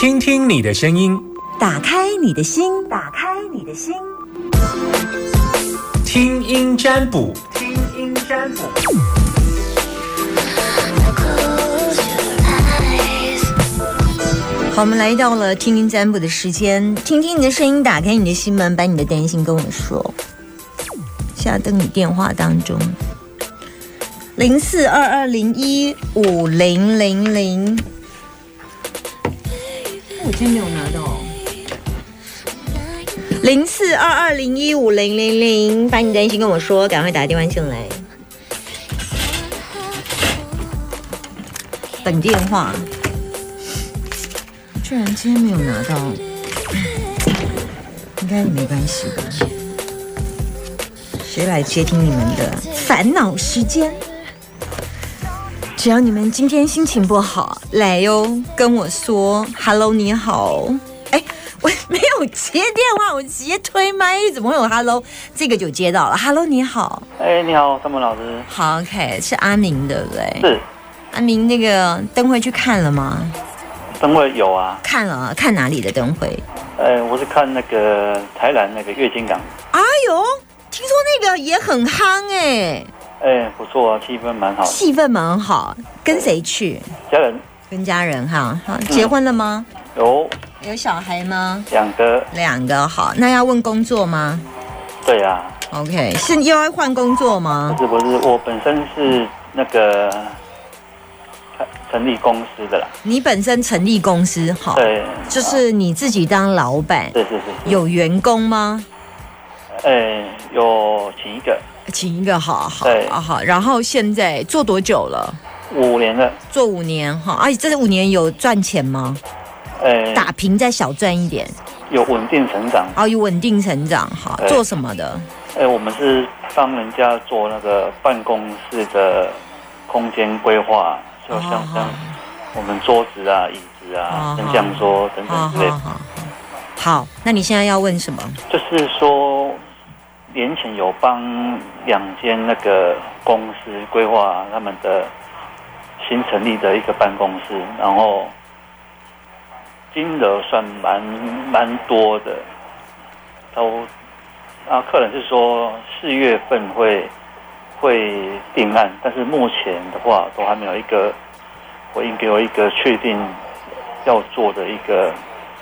听听你的声音，打开你的心，打开你的心，听音占卜，听音占卜。好，我们来到了听音占卜的时间，听听你的声音，打开你的心门，把你的担心跟我说。下登你电话当中，零四二二零一五零零零。我今天没有拿到。零四二二零一五零零零，把你担心跟我说，赶快打电话进来。等电话居然今天没有拿到，应该没关系吧？谁来接听你们的烦恼时间？只要你们今天心情不好，来哟，跟我说 “hello”，你好。哎，我没有接电话，我直接推麦，怎么会有 “hello”？这个就接到了，“hello”，你好。哎，你好，张文老师。好，OK，是阿明对不对？是。阿明，那个灯会去看了吗？灯会有啊。看了，看哪里的灯会？呃，我是看那个台南那个月经港。哎呦，听说那个也很夯哎。哎，不错啊，气氛蛮好。气氛蛮好，跟谁去？家人。跟家人哈，好，结婚了吗？有。有小孩吗？两个。两个好，那要问工作吗？对呀。OK，是又要换工作吗？不是不是，我本身是那个成立公司的啦。你本身成立公司好？对。就是你自己当老板。对对对。有员工吗？哎，有请一个。请一个好好啊好，然后现在做多久了？五年了。做五年哈，而且这五年有赚钱吗？呃，打平再小赚一点。有稳定成长。哦，有稳定成长哈。做什么的？哎，我们是帮人家做那个办公室的空间规划，就像像我们桌子啊、椅子啊、升降桌等等之类。好，那你现在要问什么？就是说。年前有帮两间那个公司规划他们的新成立的一个办公室，然后金额算蛮蛮多的，都啊，客人是说四月份会会定案，但是目前的话都还没有一个回应给我一个确定要做的一个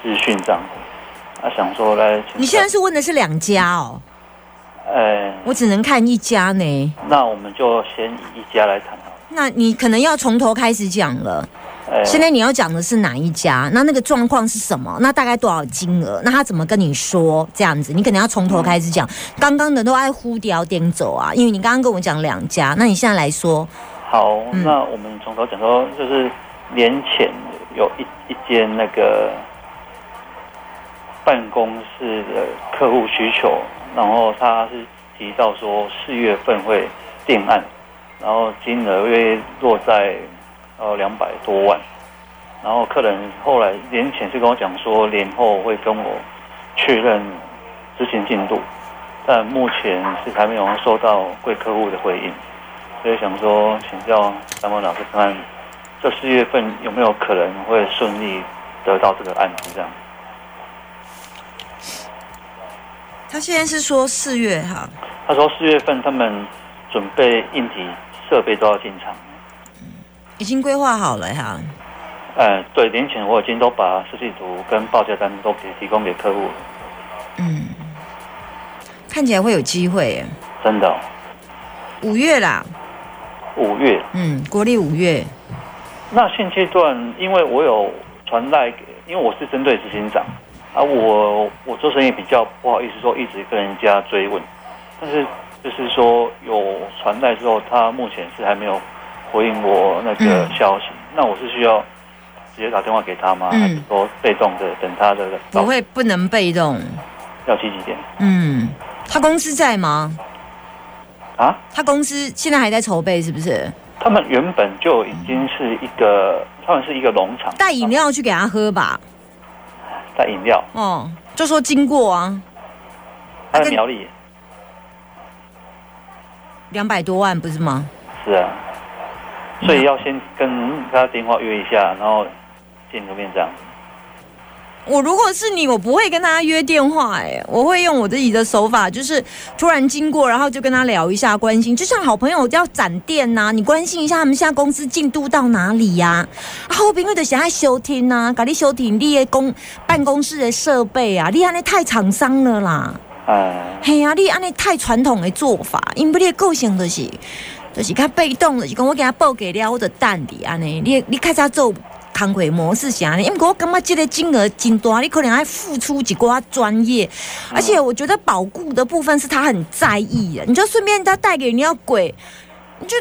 资讯这样，啊，想说来，你现在是问的是两家哦。呃，我只能看一家呢。那我们就先以一家来谈好。那你可能要从头开始讲了。现在你要讲的是哪一家？那那个状况是什么？那大概多少金额？那他怎么跟你说？这样子，你可能要从头开始讲。刚刚的都爱呼掉点走啊，因为你刚刚跟我讲两家，那你现在来说。好，那我们从头讲说，就是年前有一一间那个办公室的客户需求。然后他是提到说四月份会定案，然后金额约落在呃两百多万，然后客人后来年前是跟我讲说年后会跟我确认执行进度，但目前是还没有收到贵客户的回应，所以想说请教三文老师看看这四月份有没有可能会顺利得到这个案子这样。他现在是说四月哈，他说四月份他们准备硬体设备都要进场，已经规划好了哈。呃，对，年前我已经都把设计图跟报价单都给提供给客户了。嗯，看起来会有机会耶，真的。五月啦。五月。嗯，国历五月。那现阶段，因为我有传带给，因为我是针对执行长。啊，我我做生意比较不好意思说一直跟人家追问，但是就是说有传代之后，他目前是还没有回应我那个消息，那我是需要直接打电话给他吗？还是说被动的等他的？不会，不能被动，要积极点。嗯，他公司在吗？啊？他公司现在还在筹备，是不是？他们原本就已经是一个，他们是一个农场，带饮料去给他喝吧。带饮料哦，就说经过啊，他的苗栗两百多万不是吗？是啊，所以要先跟他电话约一下，然后见个面这样。我如果是你，我不会跟他约电话，哎，我会用我自己的手法，就是突然经过，然后就跟他聊一下，关心，就像好朋友要展店呐，你关心一下他们现在公司进度到哪里呀？后边的想要休听呐，搞你休听你的公办公室的设备啊，你安尼太厂商了啦，哎，嘿呀，你安尼太传统的做法，因不你的个性就是就是较被动的，是讲我给他报给了，我就等你安尼，你你开始做。康鬼模式啥呢？因为我感觉这个金额真大，你可能还付出几挂专业，而且我觉得保固的部分是他很在意的，你就顺便他带给人家鬼，你就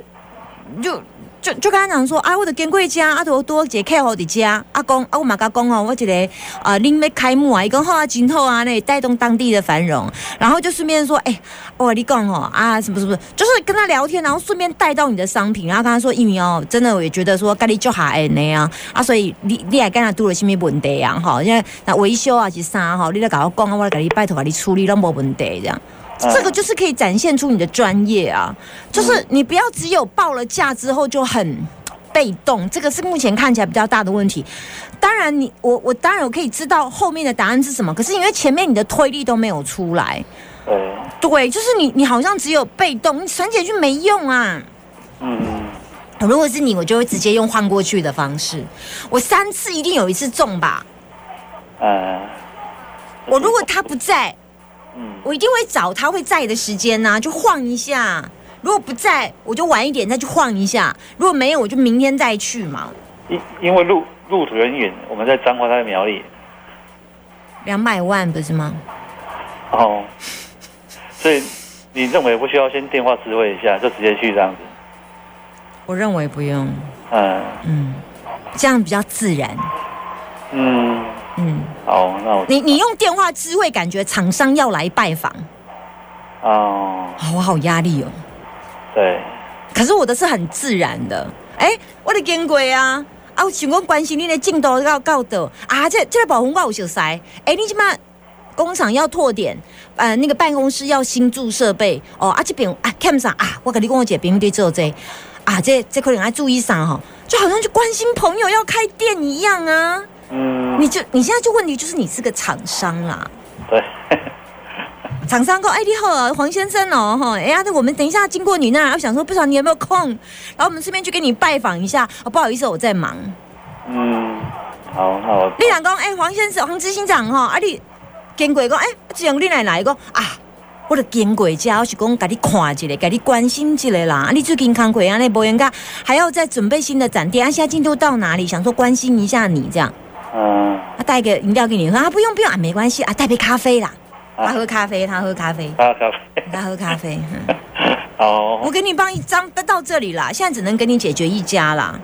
就。就就跟他讲说，啊，我的经过家，啊，多多节客户的家，阿公，啊，我马甲讲哦，我一个啊，恁要开幕啊，伊讲好啊，真好啊，那带动当地的繁荣，然后就顺便说，哎，我你讲哦，啊，什么什么，就是跟他聊天，然后顺便带到你的商品，然后跟他说，一鸣哦，真的我也觉得说，跟你就好哎那样啊，所以你你还跟他拄了什么问题啊？哈，因为那维修啊是啥哈，你来跟我讲，我来给你拜托，给你处理，都没问题这样。这个就是可以展现出你的专业啊，就是你不要只有报了价之后就很被动，这个是目前看起来比较大的问题。当然，你我我当然我可以知道后面的答案是什么，可是因为前面你的推力都没有出来，对，对，就是你你好像只有被动，你传简讯没用啊。嗯，如果是你，我就会直接用换过去的方式，我三次一定有一次中吧。呃，我如果他不在。我一定会找他会在的时间呐，就晃一下。如果不在，我就晚一点再去晃一下。如果没有，我就明天再去嘛。因因为路路途很远，我们在彰化，在苗栗。两百万不是吗？哦，所以你认为不需要先电话知会一下，就直接去这样子？我认为不用。嗯嗯，这样比较自然。嗯。嗯，好，那我你你用电话知会感觉厂商要来拜访，哦，我好压力哦。对，可是我的是很自然的。哎，我的见过啊，啊，我想讲关心你的进度要到的啊，这这个保红我有熟悉。哎，你起码工厂要拓点，呃，那个办公室要新注设备哦。啊，这边啊，cam 上啊，我跟你跟我姐别对做这啊，这这可能要注意啥哈，就好像去关心朋友要开店一样啊。嗯，你就你现在就问题就是你是个厂商啦，对，厂商说，哎你好，黄先生哦哈，哎呀，那我们等一下经过你那，我想说不知道你有没有空，然后我们顺便去给你拜访一下，哦不好意思我在忙，嗯，好，那我，你想讲，哎黄先生黄执行长哈，啊你经过讲，哎只用你来来个啊，我的经过家，我是讲给你看一下，给你关心一下啦，你最近康过啊，那博元家还要再准备新的展店，啊现在进度到哪里？想说关心一下你这样。嗯，他带个饮料给你喝啊，不用不用啊，没关系啊，带杯咖啡啦。他喝咖啡，他喝咖啡，他喝咖啡，他喝咖啡。哦，我给你帮一张到这里啦，现在只能给你解决一家啦。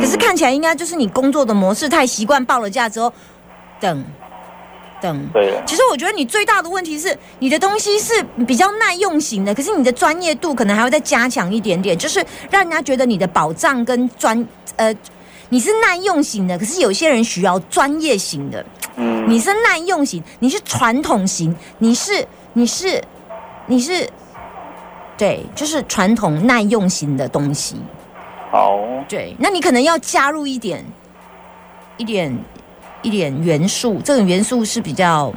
可是看起来应该就是你工作的模式太习惯，报了价之后等等。对。其实我觉得你最大的问题是你的东西是比较耐用型的，可是你的专业度可能还会再加强一点点，就是让人家觉得你的保障跟专呃。你是耐用型的，可是有些人需要专业型的。嗯，你是耐用型，你是传统型，你是你是你是，对，就是传统耐用型的东西。好。对，那你可能要加入一点一点一点元素，这种元素是比较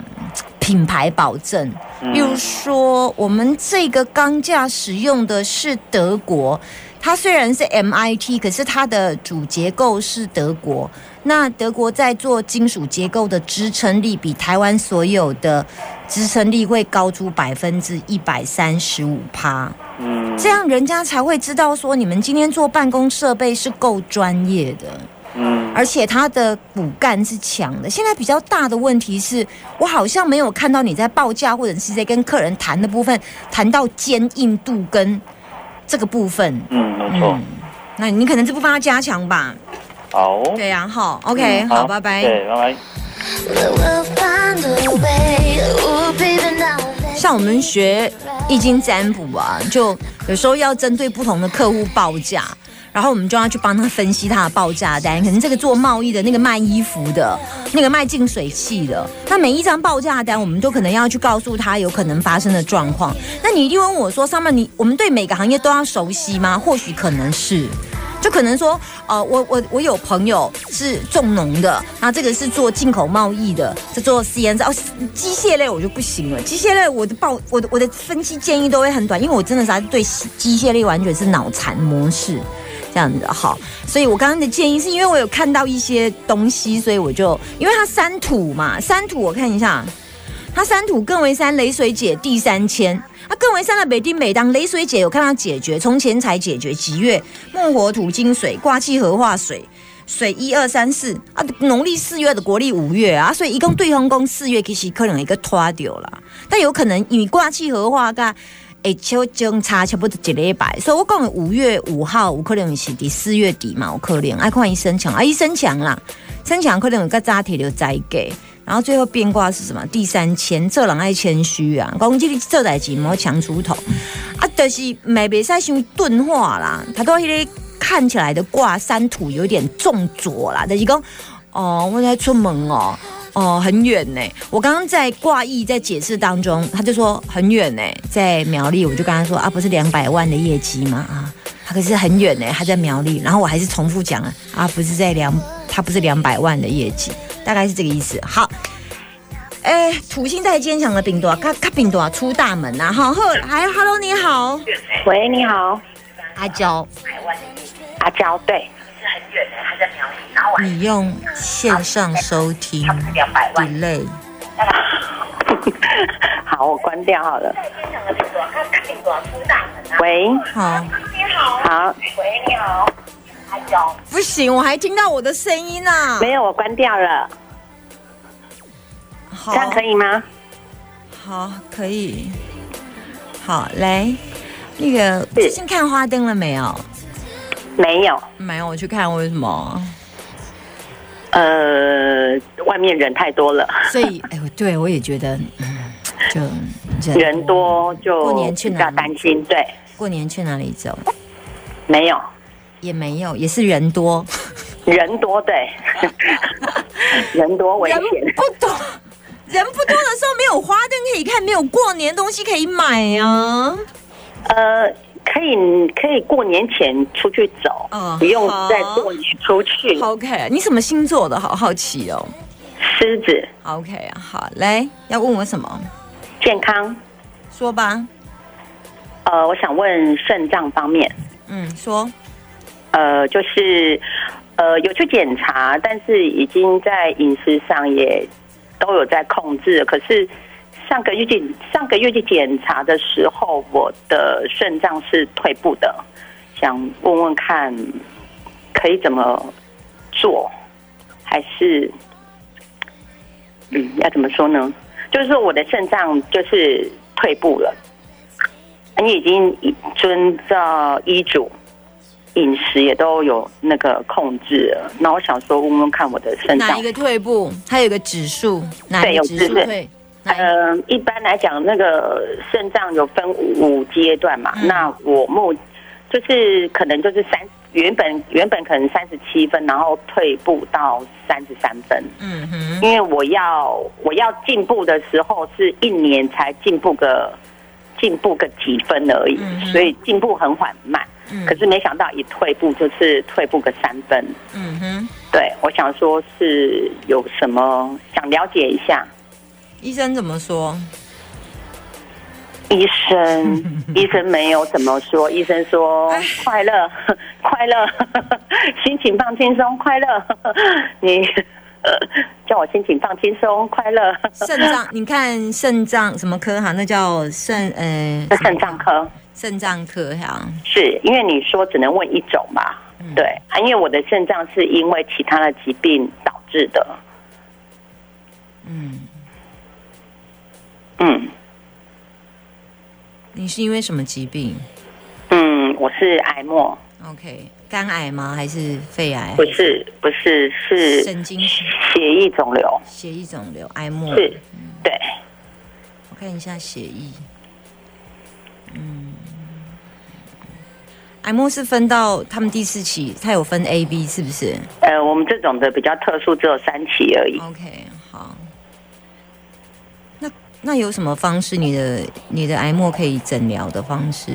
品牌保证。比如说，我们这个钢架使用的是德国。它虽然是 MIT，可是它的主结构是德国。那德国在做金属结构的支撑力，比台湾所有的支撑力会高出百分之一百三十五趴。嗯，这样人家才会知道说你们今天做办公设备是够专业的。嗯，而且它的骨干是强的。现在比较大的问题是我好像没有看到你在报价或者是在跟客人谈的部分谈到坚硬度跟。这个部分，嗯，没错。那你可能这部分要加强吧。好。对呀，好，OK，好，拜拜。对，拜拜。像我们学易经占卜啊，就有时候要针对不同的客户报价。然后我们就要去帮他分析他的报价单，可能这个做贸易的那个卖衣服的，那个卖净水器的，那每一张报价单，我们都可能要去告诉他有可能发生的状况。那你一定问我说，上面你我们对每个行业都要熟悉吗？或许可能是。就可能说，呃，我我我有朋友是种农的，那这个是做进口贸易的，是做 C N 哦，机械类我就不行了，机械类我的报我的我的分析建议都会很短，因为我真的是对机械类完全是脑残模式。这样子好，所以我刚刚的建议是因为我有看到一些东西，所以我就因为它三土嘛，三土我看一下，它三土更为三雷水解地三千，啊更为三的北丁北当雷水解有看到解决，从钱财解决吉月木火土金水挂气合化水水一二三四啊农历四月的国历五月啊，所以一共对方宫四月其实可能一个拖掉了，但有可能你挂气合化噶。哎，秋中差差不多一礼拜，所以我讲五月五号有可能是第四月底嘛，有可能。爱看医生强啊，医生强啦，生强可能有个扎铁流再给，然后最后变卦是什么？第三谦，这人爱谦虚啊，讲这里这代志莫强出头。啊，但是没别使伤钝化啦，他都迄个看起来的卦三土有点重浊啦，但是讲哦，我在出门哦。哦，很远呢。我刚刚在挂意在解释当中，他就说很远呢，在苗栗。我就跟他说啊，不是两百万的业绩吗？啊，他可是很远呢，他在苗栗。然后我还是重复讲了啊，不是在两，他不是两百万的业绩，大概是这个意思。好，哎，土星在坚强的饼多，卡卡饼多出大门呐。好，还 Hello，你好，喂，你好，阿娇，阿娇，对。你用线上收听，delay。好，我关掉好了。喂，好，你好，好，喂，你好，不行，我还听到我的声音呢。没有，我关掉了。好，这样可以吗？好，可以。好，来，那个先看花灯了没有？没有，没有，我去看为什么？呃，外面人太多了，所以，哎，对我也觉得，就人多就过年去哪担心？对，过年去哪里走？没有，也没有，也是人多，人多对，人多危险，不多，人不多的时候没有花灯可以看，没有过年东西可以买啊，呃。可以可以过年前出去走，不用再过年出去。OK，你什么星座的？好好奇哦。狮子。OK，好，来，要问我什么？健康。说吧。呃，我想问肾脏方面。嗯，说。呃，就是呃有去检查，但是已经在饮食上也都有在控制，可是。上个月去上个月去检查的时候，我的肾脏是退步的，想问问看可以怎么做，还是嗯要怎么说呢？就是说我的肾脏就是退步了，你已经遵照医嘱，饮食也都有那个控制了。那我想说问问看我的肾脏哪一个退步？它有个指数，哪一个指数退？呃，一般来讲，那个肾脏有分五阶段嘛。那我目就是可能就是三，原本原本可能三十七分，然后退步到三十三分。嗯哼。因为我要我要进步的时候，是一年才进步个进步个几分而已，所以进步很缓慢。嗯。可是没想到一退步就是退步个三分。嗯哼。对，我想说是有什么想了解一下。医生怎么说？医生，医生没有怎么说。医生说快乐，快乐，心情放轻松，快乐。你叫我心情放轻松，快乐。肾脏，你看肾脏什么科哈？那叫肾呃，肾脏科，肾脏科哈。是因为你说只能问一种嘛？对，因为我的肾脏是因为其他的疾病导致的。嗯。嗯，你是因为什么疾病？嗯，我是癌末。OK，肝癌吗？还是肺癌？不是，不是，是神经血液肿瘤。血液肿瘤，癌末是，对。我看一下血液。嗯，癌末是分到他们第四期，它有分 A、B 是不是？呃，我们这种的比较特殊，只有三期而已。OK，好。那有什么方式？你的你的癌末可以诊疗的方式？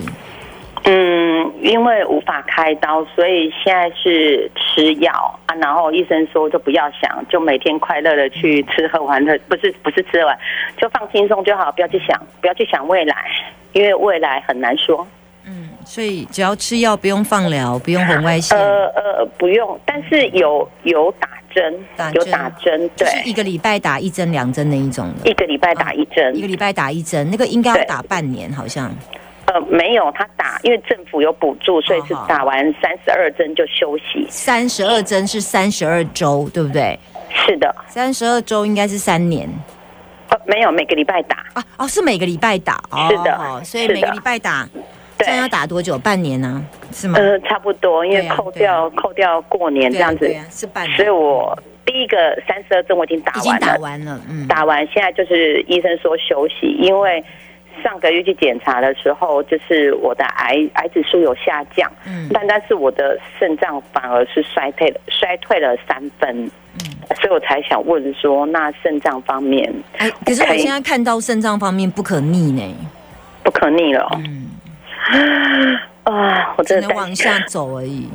嗯，因为无法开刀，所以现在是吃药啊。然后医生说就不要想，就每天快乐的去吃喝玩乐，不是不是吃喝玩，就放轻松就好，不要去想，不要去想未来，因为未来很难说。嗯，所以只要吃药，不用放疗，不用红外线，呃呃，不用，但是有有打针，有打针，对，就是一个礼拜打一针、两针那一种的。一个礼拜打一针一个。礼拜打一针，那个应该要打半年，好像。呃，没有，他打，因为政府有补助，所以是打完三十二针就休息。三十二针是三十二周，对不对？是的，三十二周应该是三年呃，没有，每个礼拜打。啊，哦，是每个礼拜打，哦、是的哦所以每个礼拜打，这样要打多久？半年呢、是吗？呃，差不多，因为扣掉、扣掉过年这样子，对啊，是半年，所以我第一个三十二针我已经打完了，打完了，嗯，打完现在就是医生说休息，因为上个月去检查的时候，就是我的癌癌指数有下降，嗯。但但是我的肾脏反而是衰退了，衰退了三分，嗯。所以我才想问说，那肾脏方面哎，可是我现在看到肾脏方面不可逆呢，不可逆了哦、嗯，啊，我真的往下走而已。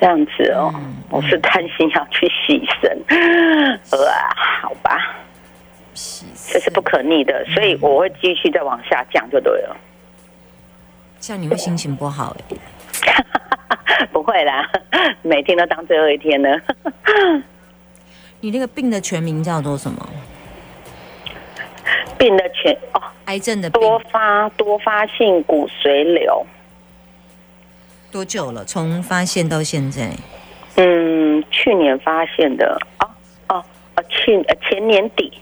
这样子哦，嗯我是担心要去洗肾，呃，好吧，洗这是不可逆的，所以我会继续再往下降就对了。这样你会心情不好哎。不会啦，每天都当最后一天呢。你那个病的全名叫做什么？病的全哦，癌症的多发多发性骨髓瘤，多久了？从发现到现在？嗯，去年发现的。哦哦呃去呃前年底。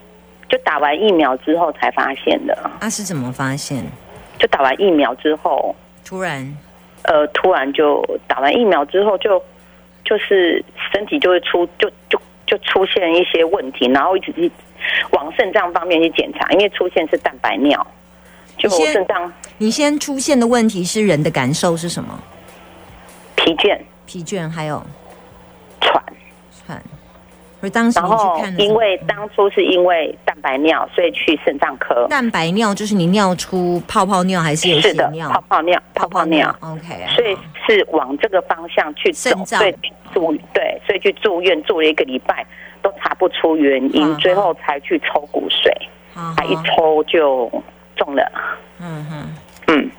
就打完疫苗之后才发现的，啊，是怎么发现？就打完疫苗之后，突然？呃，突然就打完疫苗之后就就是身体就会出就就就出现一些问题，然后一直去往肾脏方面去检查，因为出现是蛋白尿，就肾脏你先出现的问题是人的感受是什么？疲倦疲倦，还有喘，喘。而当时你去看因为当初是因为蛋白尿，所以去肾脏科。蛋白尿，就是你尿出泡泡尿还是有血尿？泡泡尿，泡泡尿。OK，所以是往这个方向去走肾，脏所以住对，所以去住院住了一个礼拜，都查不出原因，嗯最后才去抽骨髓，好他一，抽就中了，嗯哼，嗯，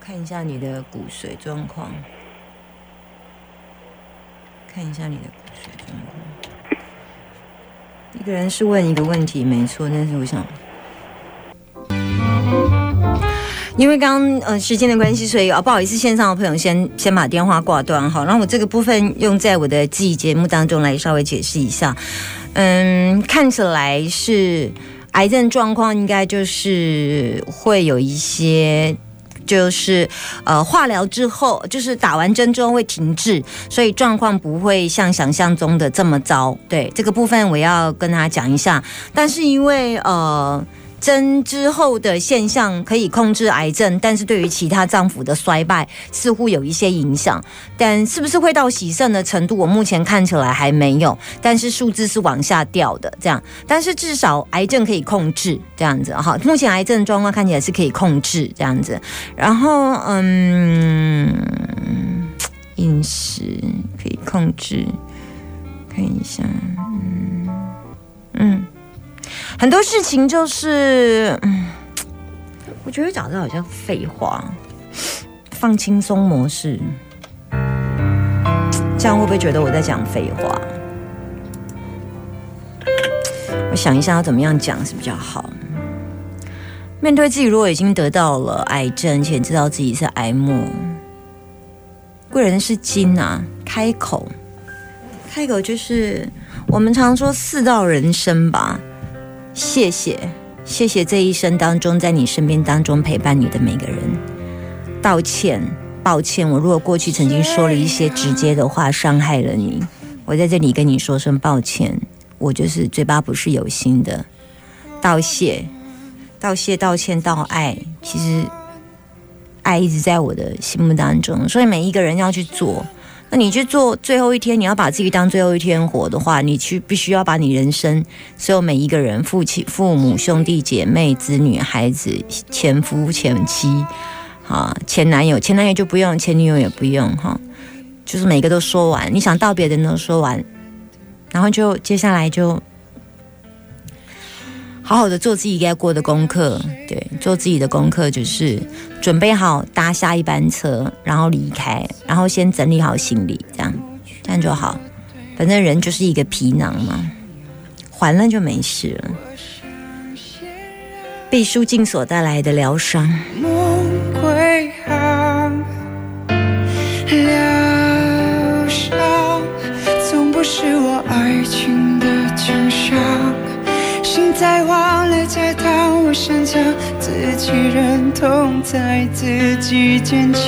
看一下你的骨髓状况，看一下你的骨髓状况。一个人是问一个问题，没错，但是我想。因为刚刚呃时间的关系，所以啊不好意思，线上的朋友先先把电话挂断好，然后我这个部分用在我的记忆节目当中来稍微解释一下。嗯，看起来是癌症状况，应该就是会有一些。就是呃，化疗之后，就是打完针之后会停滞，所以状况不会像想象中的这么糟。对这个部分，我要跟大家讲一下。但是因为呃。针之后的现象可以控制癌症，但是对于其他脏腑的衰败似乎有一些影响。但是不是会到洗肾的程度，我目前看起来还没有，但是数字是往下掉的，这样。但是至少癌症可以控制，这样子哈。目前癌症状况看起来是可以控制这样子。然后嗯，饮食可以控制，看一下，嗯。很多事情就是，嗯，我觉得讲的好像废话，放轻松模式，这样会不会觉得我在讲废话？我想一下要怎么样讲是比较好。面对自己，如果已经得到了癌症，且知道自己是癌末，贵人是金啊，开口，开口就是我们常说四道人生吧。谢谢，谢谢这一生当中，在你身边当中陪伴你的每个人。道歉，抱歉，我如果过去曾经说了一些直接的话，伤害了你，我在这里跟你说声抱歉，我就是嘴巴不是有心的。道谢，道谢，道歉，道爱，其实爱一直在我的心目当中，所以每一个人要去做。那你去做最后一天，你要把自己当最后一天活的话，你去必须要把你人生所有每一个人，父亲、父母、兄弟姐妹、子女、孩子、前夫、前妻，啊，前男友、前男友就不用，前女友也不用，哈，就是每个都说完，你想道别的都说完，然后就接下来就。好好的做自己该过的功课，对，做自己的功课就是准备好搭下一班车，然后离开，然后先整理好行李，这样，这样就好。反正人就是一个皮囊嘛，还了就没事了。被书尽所带来的疗伤。烫，我想将自己认同，在自己坚强。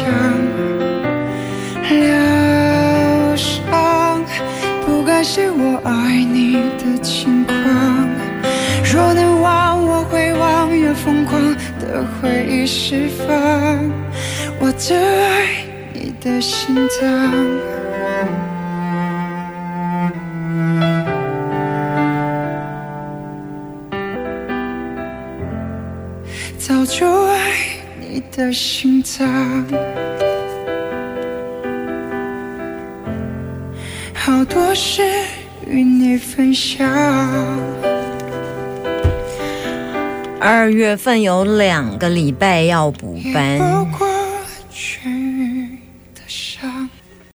疗伤，不该是我爱你的轻狂。若能忘，我会忘，愿疯狂的回忆释放我最爱你的心脏。心脏，好多事与你分享。二月份有两个礼拜要补班。